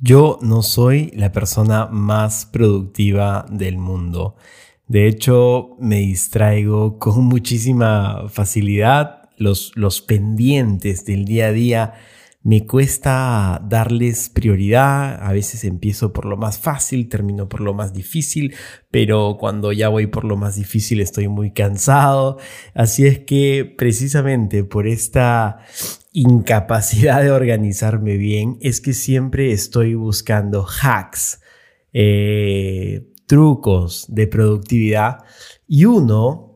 Yo no soy la persona más productiva del mundo. De hecho, me distraigo con muchísima facilidad. Los, los pendientes del día a día me cuesta darles prioridad, a veces empiezo por lo más fácil, termino por lo más difícil, pero cuando ya voy por lo más difícil estoy muy cansado. Así es que precisamente por esta incapacidad de organizarme bien es que siempre estoy buscando hacks, eh, trucos de productividad y uno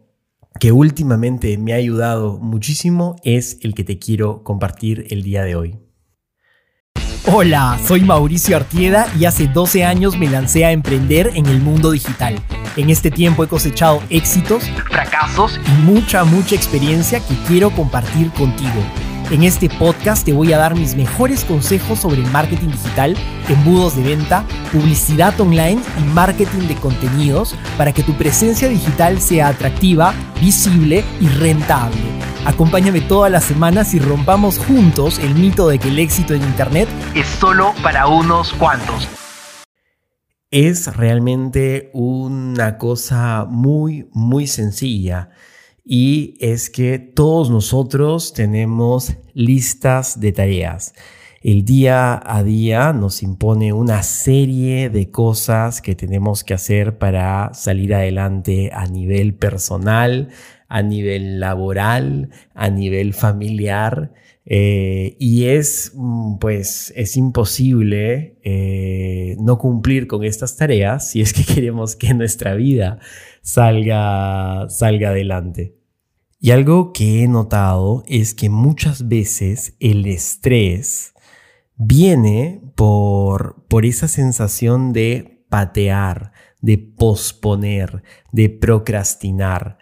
que últimamente me ha ayudado muchísimo es el que te quiero compartir el día de hoy. Hola, soy Mauricio Artieda y hace 12 años me lancé a emprender en el mundo digital. En este tiempo he cosechado éxitos, fracasos y mucha, mucha experiencia que quiero compartir contigo. En este podcast te voy a dar mis mejores consejos sobre marketing digital, embudos de venta, publicidad online y marketing de contenidos para que tu presencia digital sea atractiva, visible y rentable. Acompáñame todas las semanas y rompamos juntos el mito de que el éxito en Internet es solo para unos cuantos. Es realmente una cosa muy, muy sencilla y es que todos nosotros tenemos listas de tareas. El día a día nos impone una serie de cosas que tenemos que hacer para salir adelante a nivel personal, a nivel laboral, a nivel familiar. Eh, y es, mm, pues, es imposible eh, no cumplir con estas tareas si es que queremos que nuestra vida salga, salga adelante. Y algo que he notado es que muchas veces el estrés viene por, por esa sensación de patear, de posponer, de procrastinar.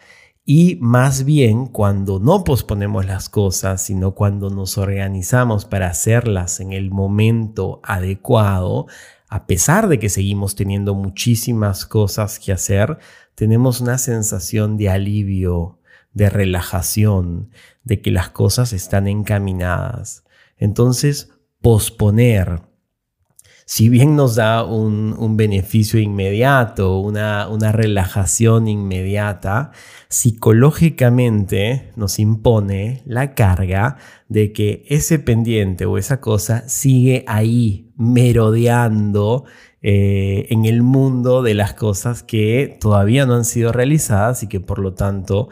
Y más bien cuando no posponemos las cosas, sino cuando nos organizamos para hacerlas en el momento adecuado, a pesar de que seguimos teniendo muchísimas cosas que hacer, tenemos una sensación de alivio, de relajación, de que las cosas están encaminadas. Entonces, posponer, si bien nos da un, beneficio inmediato, una, una relajación inmediata, psicológicamente nos impone la carga de que ese pendiente o esa cosa sigue ahí merodeando eh, en el mundo de las cosas que todavía no han sido realizadas y que por lo tanto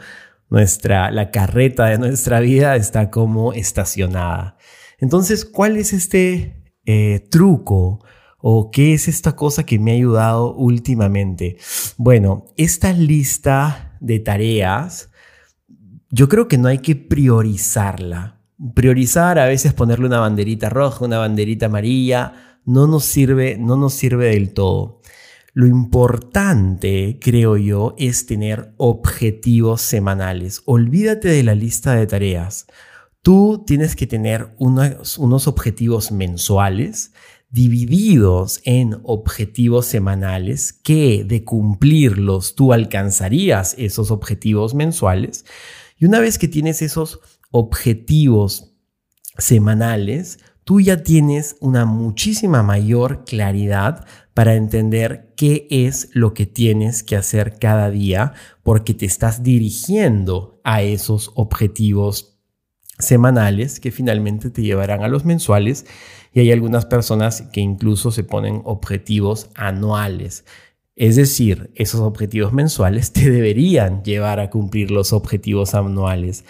nuestra, la carreta de nuestra vida está como estacionada. Entonces, ¿cuál es este eh, truco o qué es esta cosa que me ha ayudado últimamente? Bueno, esta lista de tareas, yo creo que no hay que priorizarla. Priorizar a veces ponerle una banderita roja, una banderita amarilla, no nos sirve, no nos sirve del todo. Lo importante, creo yo, es tener objetivos semanales. Olvídate de la lista de tareas. Tú tienes que tener unos, objetivos mensuales divididos en objetivos semanales que de cumplirlos tú alcanzarías esos objetivos mensuales. Y una vez que tienes esos objetivos semanales, tú ya tienes una muchísima mayor claridad para entender qué es lo que tienes que hacer cada día porque te estás dirigiendo a esos objetivos semanales que finalmente te llevarán a los mensuales y hay algunas personas que incluso se ponen objetivos anuales. Es decir, esos objetivos mensuales te deberían llevar a cumplir los objetivos anuales.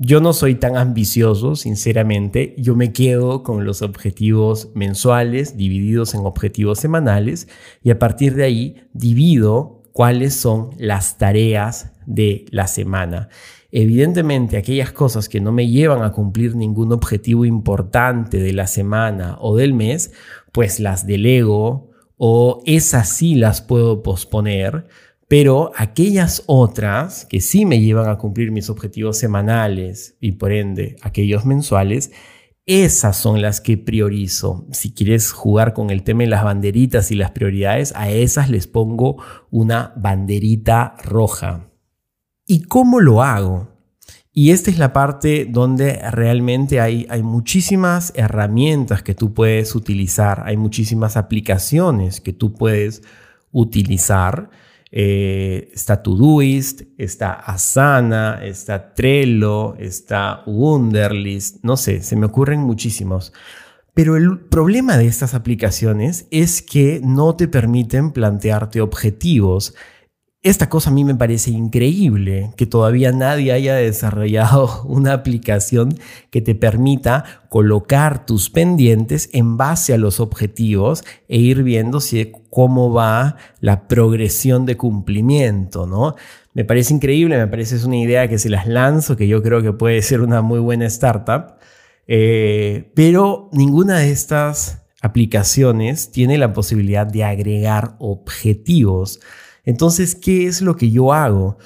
Yo no soy tan ambicioso, sinceramente. Yo me quedo con los objetivos mensuales divididos en objetivos semanales y a partir de ahí divido cuáles son las tareas de la semana. Evidentemente, aquellas cosas que no me llevan a cumplir ningún objetivo importante de la semana o del mes, pues las delego o esas sí las puedo posponer pero aquellas otras que sí me llevan a cumplir mis objetivos semanales y por ende aquellos mensuales, esas son las que priorizo. Si quieres jugar con el tema de las banderitas y las prioridades, a esas les pongo una banderita roja. ¿Y cómo lo hago? Y esta es la parte donde realmente hay, hay muchísimas herramientas que tú puedes utilizar, hay muchísimas aplicaciones que tú puedes utilizar. Eh, está Todoist, está Asana, está Trello, está Wunderlist, no sé, se me ocurren muchísimos. Pero el problema de estas aplicaciones es que no te permiten plantearte objetivos. Esta cosa a mí me parece increíble, que todavía nadie haya desarrollado una aplicación que te permita colocar tus pendientes en base a los objetivos e ir viendo cómo va la progresión de cumplimiento, ¿no? Me parece increíble, me parece es una idea que se las lanzo, que yo creo que puede ser una muy buena startup. Eh, pero ninguna de estas aplicaciones tiene la posibilidad de agregar objetivos. Entonces, ¿qué es lo que yo hago?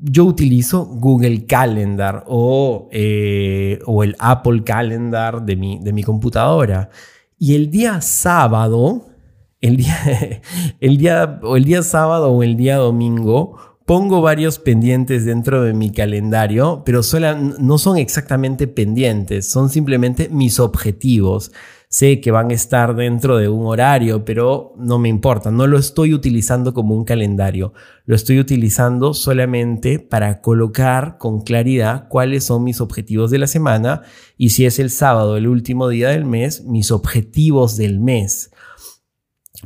Yo utilizo Google Calendar o, eh, o el Apple Calendar de mi, de mi computadora. Y el día sábado, el día, el día, o el día sábado o el día domingo, pongo varios pendientes dentro de mi calendario, pero no son exactamente pendientes, son simplemente mis objetivos. Sé que van a estar dentro de un horario, pero no me importa, no lo estoy utilizando como un calendario, lo estoy utilizando solamente para colocar con claridad cuáles son mis objetivos de la semana y si es el sábado, el último día del mes, mis objetivos del mes.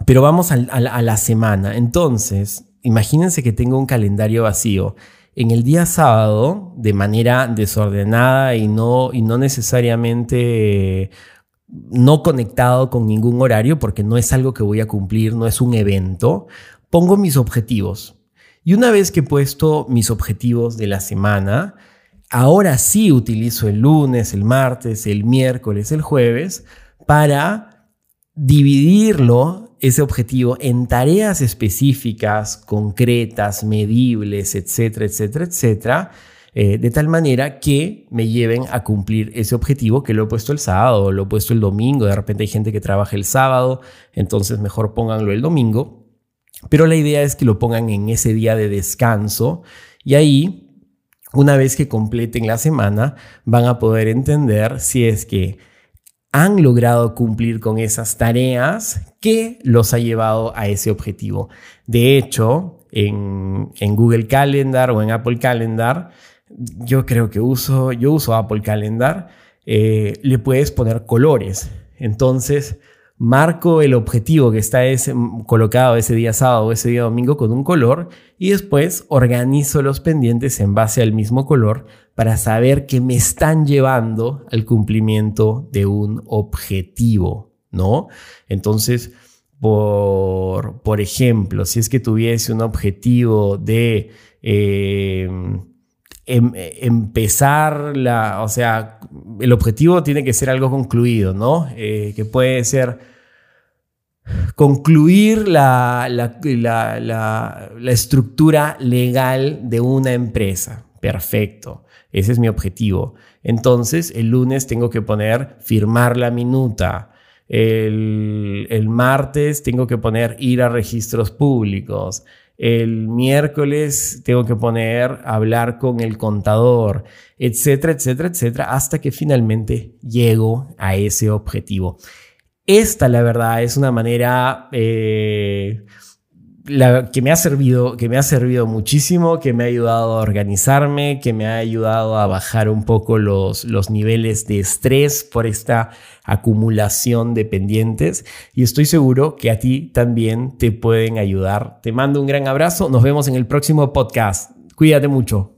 Pero vamos a, la semana. Entonces, imagínense que tengo un calendario vacío. En el día sábado, de manera desordenada y no, y no necesariamente no conectado con ningún horario, porque no es algo que voy a cumplir, no es un evento, pongo mis objetivos. Y una vez que he puesto mis objetivos de la semana, ahora sí utilizo el lunes, el martes, el miércoles, el jueves, para dividirlo ese objetivo en tareas específicas, concretas, medibles, etcétera, etcétera, etcétera, eh, de tal manera que me lleven a cumplir ese objetivo que lo he puesto el sábado, lo he puesto el domingo, de repente hay gente que trabaja el sábado, entonces mejor pónganlo el domingo, pero la idea es que lo pongan en ese día de descanso y ahí una vez que completen la semana, van a poder entender si es que han logrado cumplir con esas tareas que los ha llevado a ese objetivo. De hecho, en, Google Calendar o en Apple Calendar, yo creo que uso, yo uso Apple Calendar, eh, le puedes poner colores. Entonces, marco el objetivo que está ese, colocado ese día sábado o ese día domingo con un color y después organizo los pendientes en base al mismo color para saber que me están llevando al cumplimiento de un objetivo, ¿no? Entonces, por, por ejemplo, si es que tuviese un objetivo de... Eh, em, empezar la, o sea, el objetivo tiene que ser algo concluido, ¿no? Eh, que puede ser concluir la, la, estructura legal de una empresa. Perfecto, ese es mi objetivo. Entonces, el lunes tengo que poner firmar la minuta. El, el martes tengo que poner ir a registros públicos. El miércoles tengo que poner hablar con el contador, etcétera, etcétera, etcétera, hasta que finalmente llego a ese objetivo. Esta, la verdad, es una manera eh, que, me ha servido, que me ha servido muchísimo, que me ha ayudado a organizarme, que me ha ayudado a bajar un poco los, los niveles de estrés por esta acumulación de pendientes y estoy seguro que a ti también te pueden ayudar. Te mando un gran abrazo, nos vemos en el próximo podcast. Cuídate mucho.